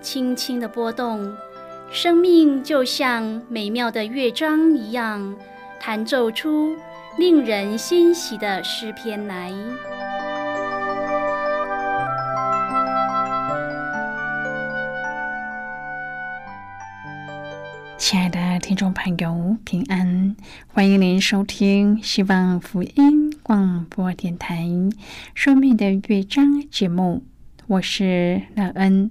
轻轻的波动，生命就像美妙的乐章一样，弹奏出令人欣喜的诗篇来。亲爱的听众朋友，平安！欢迎您收听希望福音广播电台《生命的乐章》节目，我是乐恩。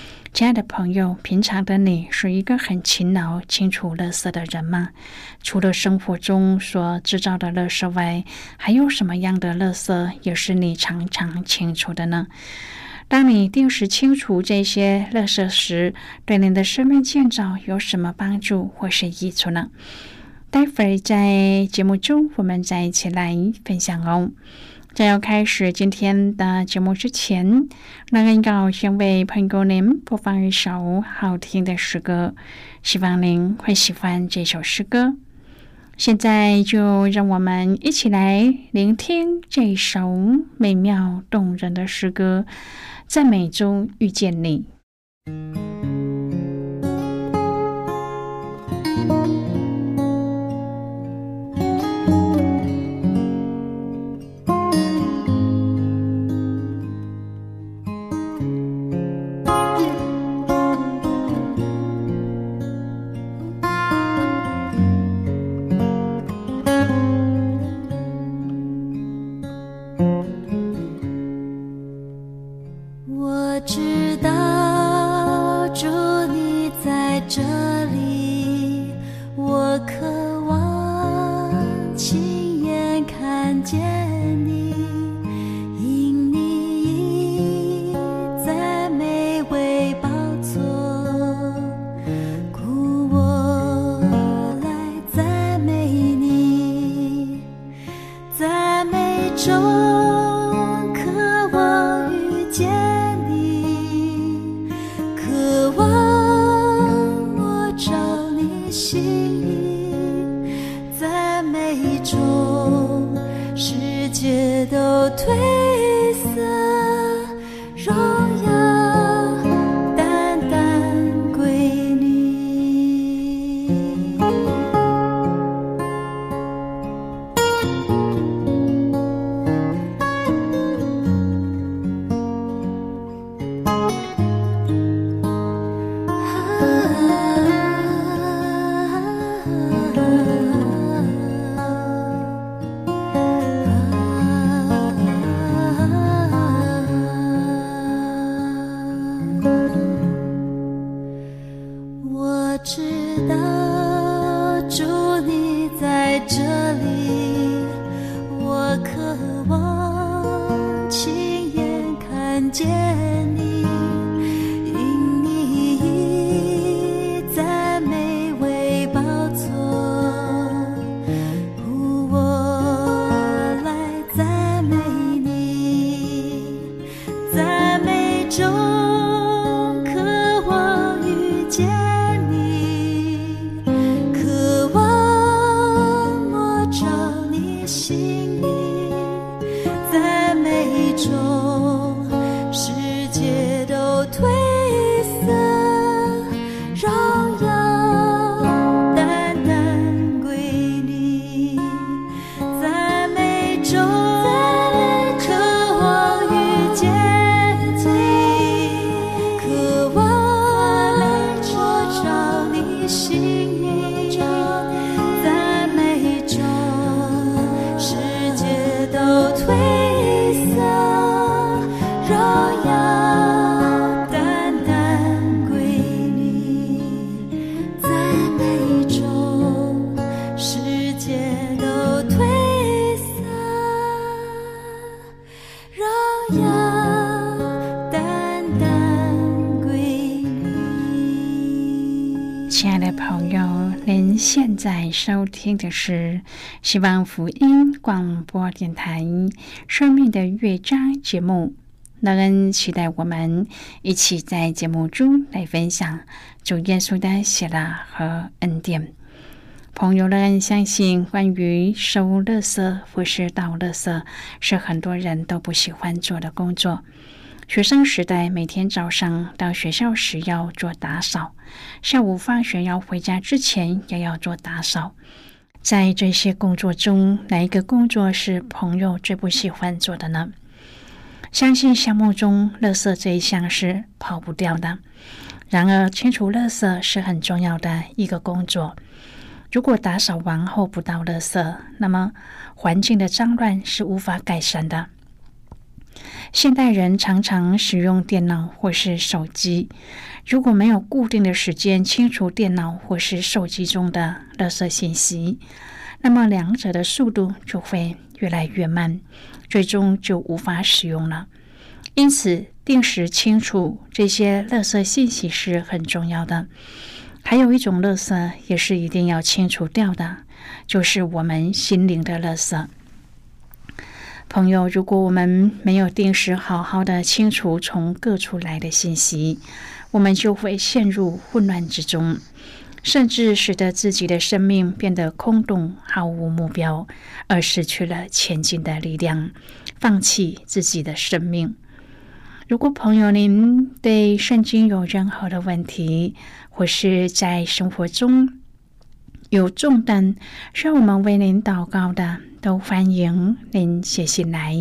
亲爱的朋友，平常的你是一个很勤劳清除垃圾的人吗？除了生活中所制造的垃圾外，还有什么样的垃圾也是你常常清除的呢？当你定时清除这些垃圾时，对您的生命建造有什么帮助或是益处呢？待会儿在节目中，我们再一起来分享哦。在要开始今天的节目之前，那恩要先为朋友您播放一首好听的诗歌，希望您会喜欢这首诗歌。现在就让我们一起来聆听这首美妙动人的诗歌，在美中遇见你。亲眼看见。您现在收听的是希望福音广播电台《生命的乐章》节目。乐恩期待我们一起在节目中来分享主耶稣的喜乐和恩典。朋友们相信，关于收垃圾或是倒垃圾，是很多人都不喜欢做的工作。学生时代，每天早上到学校时要做打扫，下午放学要回家之前也要做打扫。在这些工作中，哪一个工作是朋友最不喜欢做的呢？相信项目中垃圾这一项是跑不掉的。然而，清除垃圾是很重要的一个工作。如果打扫完后不倒垃圾，那么环境的脏乱是无法改善的。现代人常常使用电脑或是手机，如果没有固定的时间清除电脑或是手机中的垃圾信息，那么两者的速度就会越来越慢，最终就无法使用了。因此，定时清除这些垃圾信息是很重要的。还有一种垃圾也是一定要清除掉的，就是我们心灵的垃圾。朋友，如果我们没有定时好好的清除从各处来的信息，我们就会陷入混乱之中，甚至使得自己的生命变得空洞、毫无目标，而失去了前进的力量，放弃自己的生命。如果朋友您对圣经有任何的问题，或是在生活中，有重担需要我们为您祷告的，都欢迎您写信来。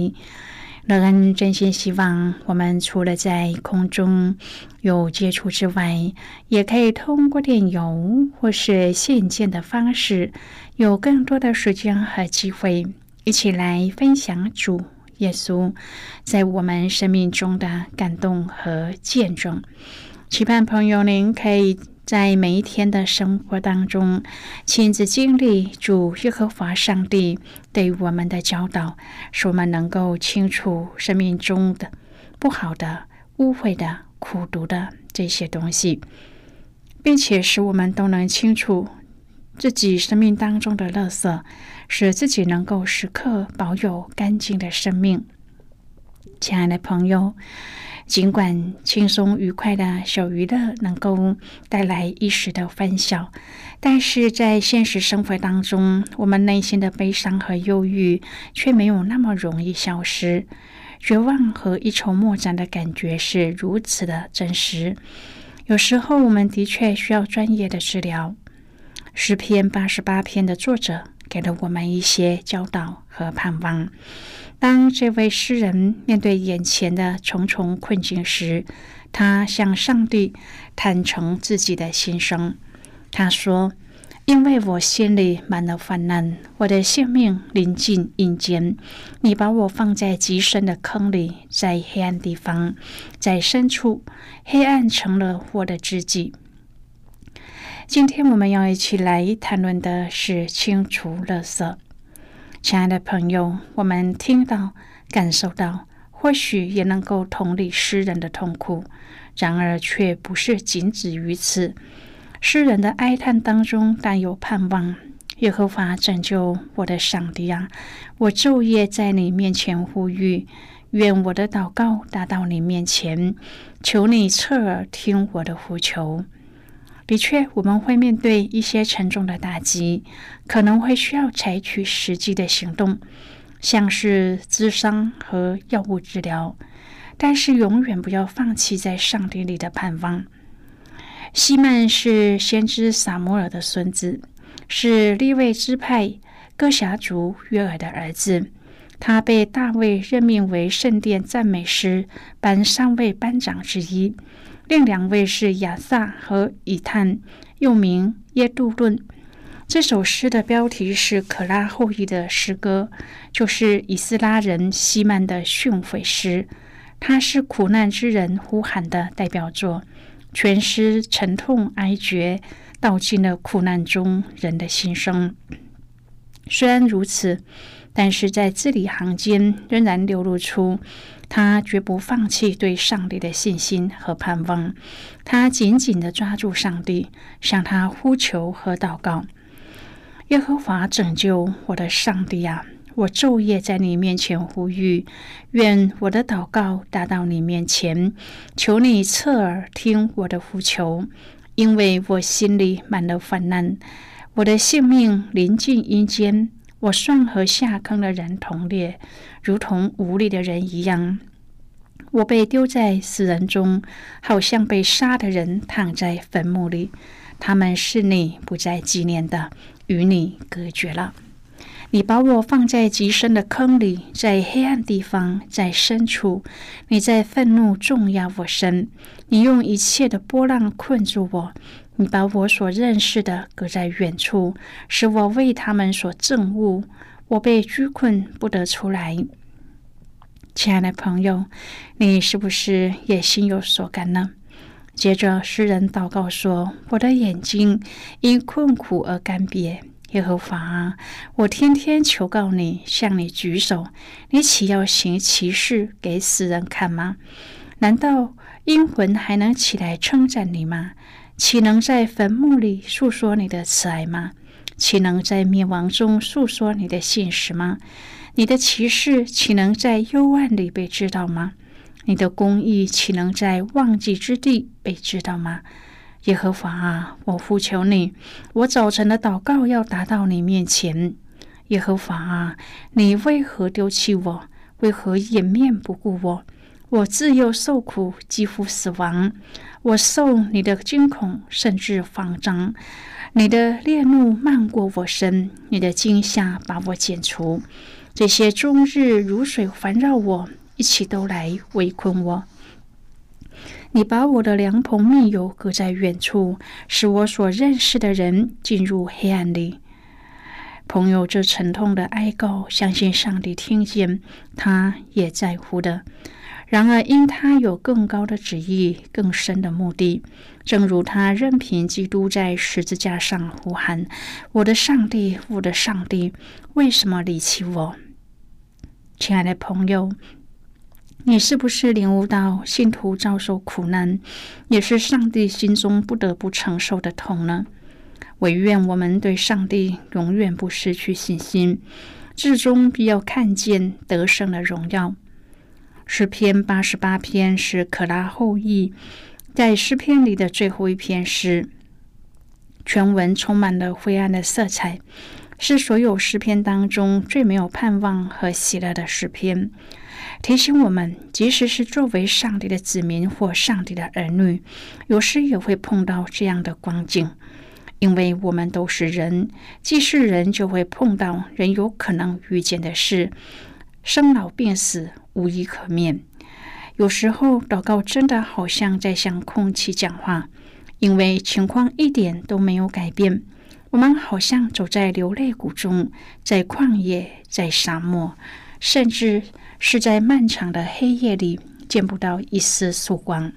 乐恩真心希望，我们除了在空中有接触之外，也可以通过电邮或是信件的方式，有更多的时间和机会，一起来分享主耶稣在我们生命中的感动和见证。期盼朋友您可以。在每一天的生活当中，亲自经历主耶和华上帝对我们的教导，使我们能够清除生命中的不好的、污秽的、苦毒的这些东西，并且使我们都能清楚自己生命当中的垃圾，使自己能够时刻保有干净的生命。亲爱的朋友。尽管轻松愉快的小娱乐能够带来一时的欢笑，但是在现实生活当中，我们内心的悲伤和忧郁却没有那么容易消失。绝望和一筹莫展的感觉是如此的真实。有时候，我们的确需要专业的治疗。诗篇八十八篇的作者给了我们一些教导和盼望。当这位诗人面对眼前的重重困境时，他向上帝坦诚自己的心声。他说：“因为我心里满了患难，我的性命临近阴间。你把我放在极深的坑里，在黑暗地方，在深处，黑暗成了我的知己。”今天我们要一起来谈论的是清除垃圾。亲爱的朋友，我们听到、感受到，或许也能够同理诗人的痛苦，然而却不是仅止于此。诗人的哀叹当中带有盼望：耶和华拯救我的上帝啊，我昼夜在你面前呼吁，愿我的祷告达到你面前，求你侧耳听我的呼求。的确，我们会面对一些沉重的打击，可能会需要采取实际的行动，像是咨商和药物治疗。但是，永远不要放弃在上帝里的盼望。西曼是先知撒摩尔的孙子，是利未支派哥辖族约尔的儿子。他被大卫任命为圣殿赞美诗班三位班长之一。另两位是亚萨和以探，又名耶杜顿。这首诗的标题是可拉后裔的诗歌，就是以斯拉人希曼的训诲诗。它是苦难之人呼喊的代表作，全诗沉痛哀绝，道尽了苦难中人的心声。虽然如此，但是在字里行间仍然流露出他绝不放弃对上帝的信心和盼望。他紧紧的抓住上帝，向他呼求和祷告：“耶和华拯救我的上帝啊！我昼夜在你面前呼吁，愿我的祷告达到你面前，求你侧耳听我的呼求，因为我心里满了烦难。”我的性命临近阴间，我算和下坑的人同列，如同无力的人一样。我被丢在死人中，好像被杀的人躺在坟墓里。他们是你不再纪念的，与你隔绝了。你把我放在极深的坑里，在黑暗地方，在深处。你在愤怒重压我身，你用一切的波浪困住我。你把我所认识的搁在远处，使我为他们所憎恶。我被拘困，不得出来。亲爱的朋友，你是不是也心有所感呢？接着，诗人祷告说：“我的眼睛因困苦而干瘪。耶和华啊，我天天求告你，向你举手。你岂要行奇事给死人看吗？难道阴魂还能起来称赞你吗？”岂能在坟墓里诉说你的慈爱吗？岂能在灭亡中诉说你的信实吗？你的骑士岂能在幽暗里被知道吗？你的公义岂能在忘记之地被知道吗？耶和华啊，我呼求你，我早晨的祷告要达到你面前。耶和华啊，你为何丢弃我？为何掩面不顾我？我自幼受苦，几乎死亡。我受你的惊恐，甚至慌张。你的烈怒漫过我身，你的惊吓把我剪除。这些终日如水环绕我，一起都来围困我。你把我的良朋密友搁在远处，使我所认识的人进入黑暗里。朋友这沉痛的哀告，相信上帝听见，他也在乎的。然而，因他有更高的旨意、更深的目的，正如他任凭基督在十字架上呼喊：“我的上帝，我的上帝，为什么离弃我？”亲爱的朋友，你是不是领悟到信徒遭受苦难，也是上帝心中不得不承受的痛呢？唯愿我们对上帝永远不失去信心，至终必要看见得胜的荣耀。诗篇八十八篇是可拉后裔在诗篇里的最后一篇诗，全文充满了灰暗的色彩，是所有诗篇当中最没有盼望和喜乐的诗篇。提醒我们，即使是作为上帝的子民或上帝的儿女，有时也会碰到这样的光景，因为我们都是人，既是人，就会碰到人有可能遇见的事，生老病死。无一可免。有时候祷告真的好像在向空气讲话，因为情况一点都没有改变。我们好像走在流泪谷中，在旷野，在沙漠，甚至是在漫长的黑夜里，见不到一丝曙光。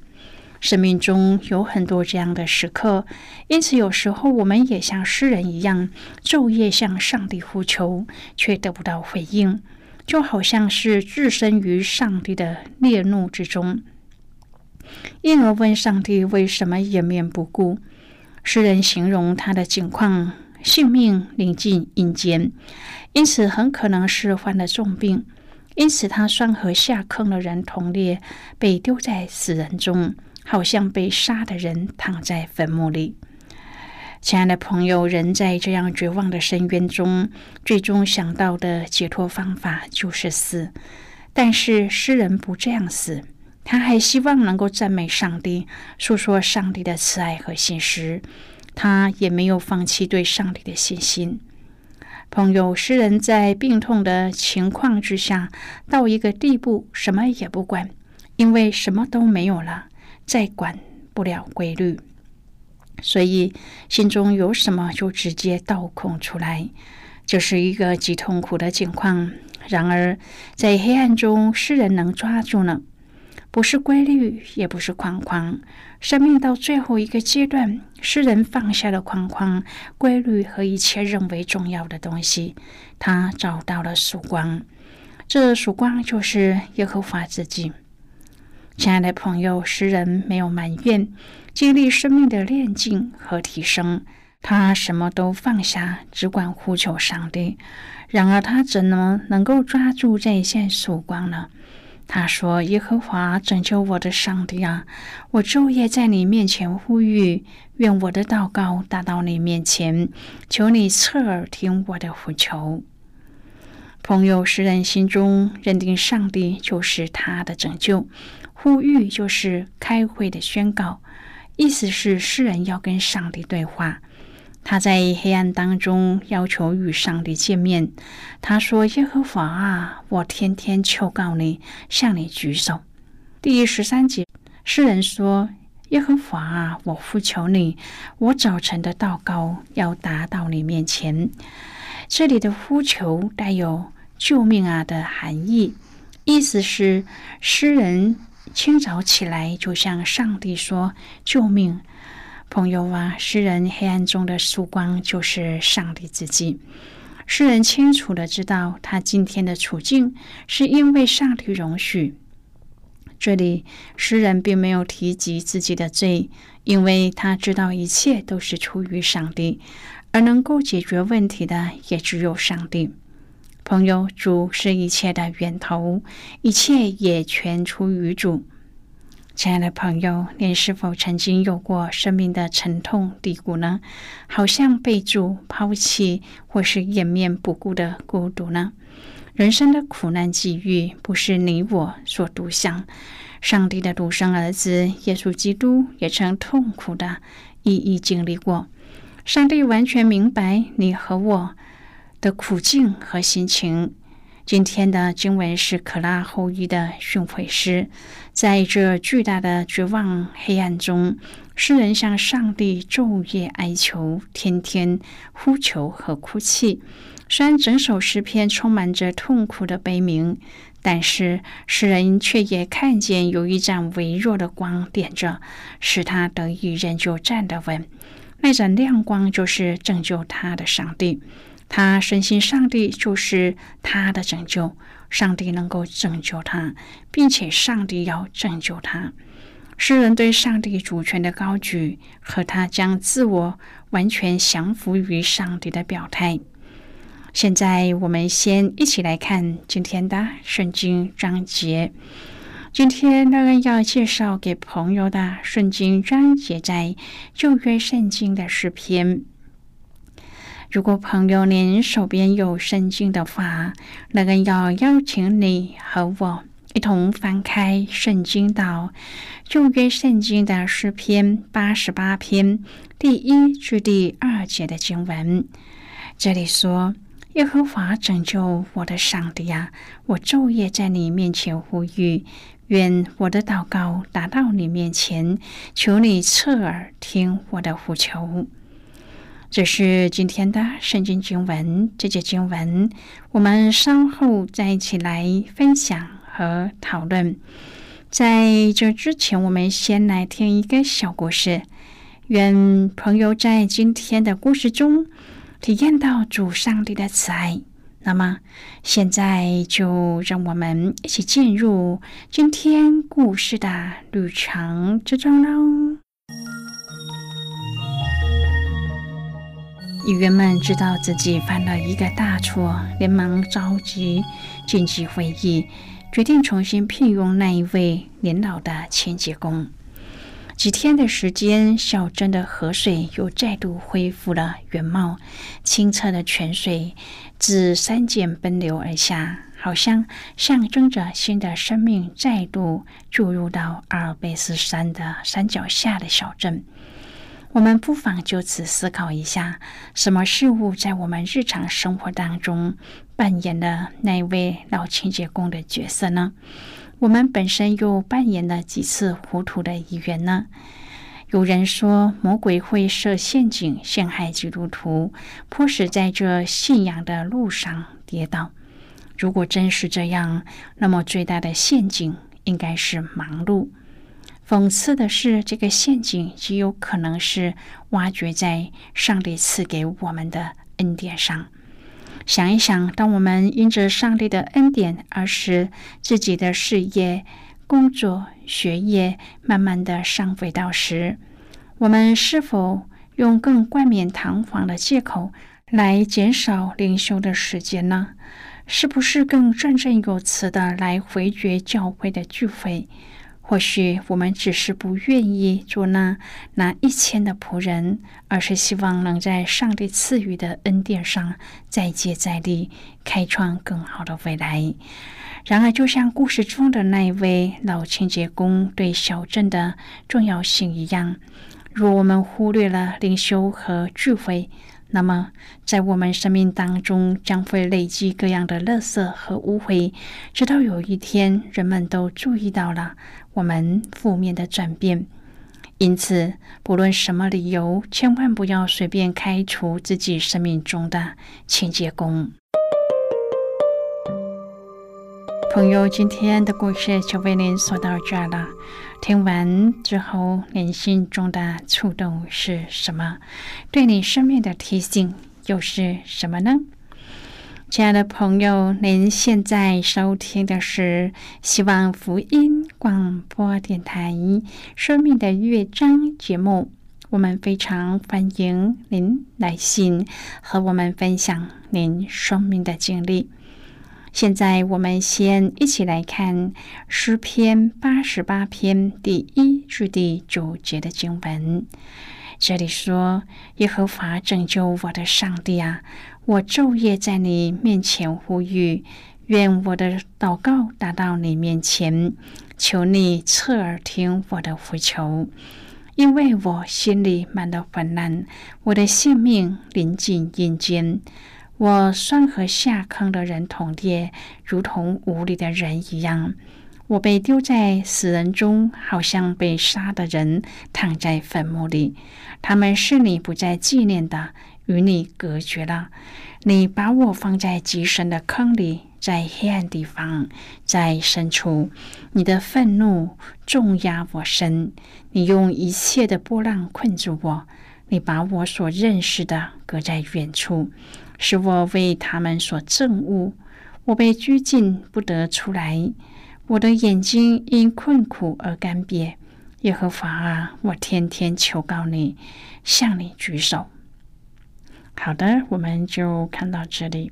生命中有很多这样的时刻，因此有时候我们也像诗人一样，昼夜向上帝呼求，却得不到回应。就好像是置身于上帝的烈怒之中，因而问上帝为什么掩面不顾。诗人形容他的境况，性命临近阴间，因此很可能是患了重病，因此他算和下坑的人同列，被丢在死人中，好像被杀的人躺在坟墓里。亲爱的朋友，人在这样绝望的深渊中，最终想到的解脱方法就是死。但是诗人不这样死，他还希望能够赞美上帝，诉说上帝的慈爱和信实。他也没有放弃对上帝的信心。朋友，诗人在病痛的情况之下，到一个地步，什么也不管，因为什么都没有了，再管不了规律。所以，心中有什么就直接倒空出来，就是一个极痛苦的境况。然而，在黑暗中，诗人能抓住呢？不是规律，也不是框框。生命到最后一个阶段，诗人放下了框框、规律和一切认为重要的东西，他找到了曙光。这曙光就是耶和华自己。亲爱的朋友，诗人没有埋怨，经历生命的炼净和提升，他什么都放下，只管呼求上帝。然而，他怎么能够抓住这一线曙光呢？他说：“耶和华拯救我的上帝啊，我昼夜在你面前呼吁，愿我的祷告达到你面前，求你侧耳听我的呼求。”朋友，诗人心中认定上帝就是他的拯救。呼吁就是开会的宣告，意思是诗人要跟上帝对话。他在黑暗当中要求与上帝见面。他说：“耶和华啊，我天天求告你，向你举手。”第十三节，诗人说：“耶和华啊，我呼求你，我早晨的祷告要达到你面前。”这里的呼求带有“救命啊”的含义，意思是诗人。清早起来，就向上帝说：“救命，朋友啊！”诗人黑暗中的曙光就是上帝自己。诗人清楚的知道，他今天的处境是因为上帝容许。这里，诗人并没有提及自己的罪，因为他知道一切都是出于上帝，而能够解决问题的也只有上帝。朋友，主是一切的源头，一切也全出于主。亲爱的朋友，你是否曾经有过生命的沉痛低谷呢？好像被主抛弃，或是掩面不顾的孤独呢？人生的苦难际遇，不是你我所独享。上帝的独生儿子耶稣基督也曾痛苦的一一经历过。上帝完全明白你和我。的苦境和心情。今天的经文是可拉后裔的训诲诗，在这巨大的绝望黑暗中，诗人向上帝昼夜哀求，天天呼求和哭泣。虽然整首诗篇充满着痛苦的悲鸣，但是诗人却也看见有一盏微弱的光点着，使他得以仍旧站得稳。那盏亮光就是拯救他的上帝。他深信上帝就是他的拯救，上帝能够拯救他，并且上帝要拯救他。诗人对上帝主权的高举和他将自我完全降服于上帝的表态。现在，我们先一起来看今天的圣经章节。今天，乐恩要介绍给朋友的圣经章节在旧约圣经的诗篇。如果朋友您手边有圣经的话，那个要邀请你和我一同翻开圣经到旧约圣经的诗篇八十八篇第一至第二节的经文。这里说：“耶和华拯救我的上帝啊，我昼夜在你面前呼吁，愿我的祷告达到你面前，求你侧耳听我的呼求。”这是今天的圣经经文，这节经文我们稍后再一起来分享和讨论。在这之前，我们先来听一个小故事。愿朋友在今天的故事中体验到主上帝的慈爱。那么，现在就让我们一起进入今天故事的旅程之中喽。议员们知道自己犯了一个大错，连忙召集紧急会议，决定重新聘用那一位年老的清洁工。几天的时间，小镇的河水又再度恢复了原貌，清澈的泉水自山涧奔流而下，好像象征着新的生命再度注入到阿尔卑斯山的山脚下的小镇。我们不妨就此思考一下：什么事物在我们日常生活当中扮演了那位老清洁工的角色呢？我们本身又扮演了几次糊涂的一员呢？有人说，魔鬼会设陷阱陷害基督徒，迫使在这信仰的路上跌倒。如果真是这样，那么最大的陷阱应该是忙碌。讽刺的是，这个陷阱极有可能是挖掘在上帝赐给我们的恩典上。想一想，当我们因着上帝的恩典而使自己的事业、工作、学业慢慢的上轨道时，我们是否用更冠冕堂皇的借口来减少灵修的时间呢？是不是更振振有词的来回绝教会的聚会？或许我们只是不愿意做那那一千的仆人，而是希望能在上帝赐予的恩典上再接再厉，开创更好的未来。然而，就像故事中的那一位老清洁工对小镇的重要性一样，若我们忽略了灵修和聚会，那么，在我们生命当中将会累积各样的垃圾和污秽，直到有一天人们都注意到了我们负面的转变。因此，不论什么理由，千万不要随便开除自己生命中的清洁工。朋友，今天的故事就为您说到这儿了。听完之后，您心中的触动是什么？对你生命的提醒又是什么呢？亲爱的朋友，您现在收听的是希望福音广播电台《生命的乐章》节目。我们非常欢迎您来信和我们分享您生命的经历。现在我们先一起来看诗篇八十八篇第一至第九节的经文。这里说：“耶和华拯救我的上帝啊，我昼夜在你面前呼吁，愿我的祷告达到你面前，求你侧耳听我的呼求，因为我心里满了烦难，我的性命临近阴间。”我算和下坑的人同列，如同无理的人一样。我被丢在死人中，好像被杀的人躺在坟墓里。他们是你不再纪念的，与你隔绝了。你把我放在极深的坑里，在黑暗地方，在深处。你的愤怒重压我身，你用一切的波浪困住我。你把我所认识的搁在远处。使我为他们所憎恶，我被拘禁不得出来，我的眼睛因困苦而干瘪。耶和华啊，我天天求告你，向你举手。好的，我们就看到这里。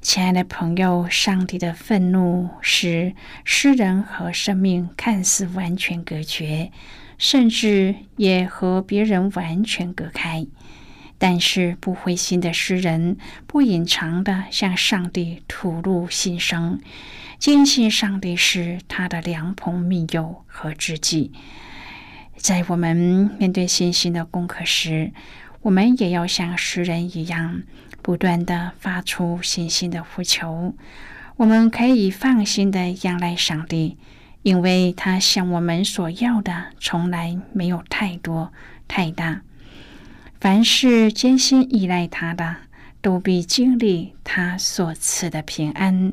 亲爱的朋友，上帝的愤怒使诗人和生命看似完全隔绝，甚至也和别人完全隔开。但是不灰心的诗人，不隐藏的向上帝吐露心声，坚信上帝是他的良朋密友和知己。在我们面对信心的功课时，我们也要像诗人一样，不断的发出信心的呼求。我们可以放心的仰赖上帝，因为他向我们所要的从来没有太多太大。凡是艰辛依赖他的，都必经历他所赐的平安。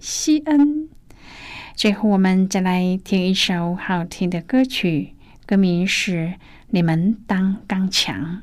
西恩。最后，我们再来听一首好听的歌曲，歌名是《你们当刚强》。